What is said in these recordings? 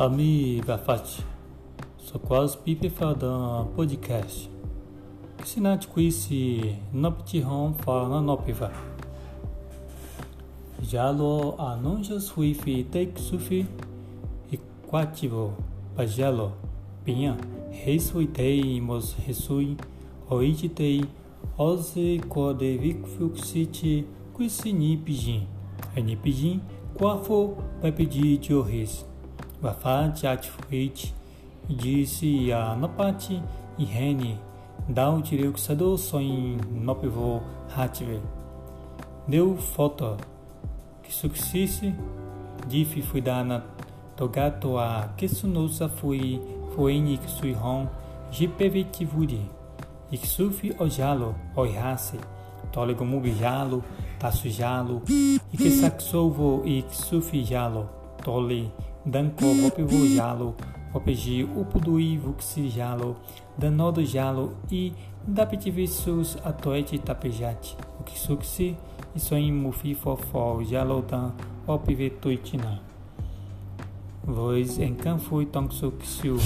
Ami Gafati, sou quase pipe fadão podcast. Que sinate quisi noptihon fa na nopiva. Jalo anunjas huifi take sufi e quativo pajelo pinha resuitei mos resui oititei ose code vicfuxite quisini pijin. Ani pijin quafo vai pedir Wafat Atfuit disse a Nopati e Reni Dao Direu Kusado Soin Nopivo Hatve. Deu foto que successe Difi fui dana Togato a Kesunosa fui Fueni Ksuihon Jipevitivuri Iksufi Ojalo Oihase Tolego Mubijalo Tasujalo Ikisaksovo Iksufi Jalo Tole Danko Vopivu Jalo, Vopeji Upudui Vuxi Jalo, Danodo Jalo e Dapitivisus Atoete Tapejate, Ukisuksi, Isoim Mufi Fofó, Jalodan, Opivetuitina. Voz em Canfui Tongsuxiu,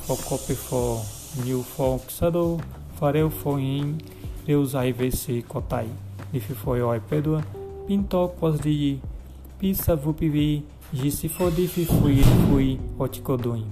Focopefo, New Foxado, Fareu Foin, Deus AIVC Kotai, Lififoioi Pedua, Pinto Quasdi, Pisa Vupivi, Disse Fodifi Fui Fui Oticoduim.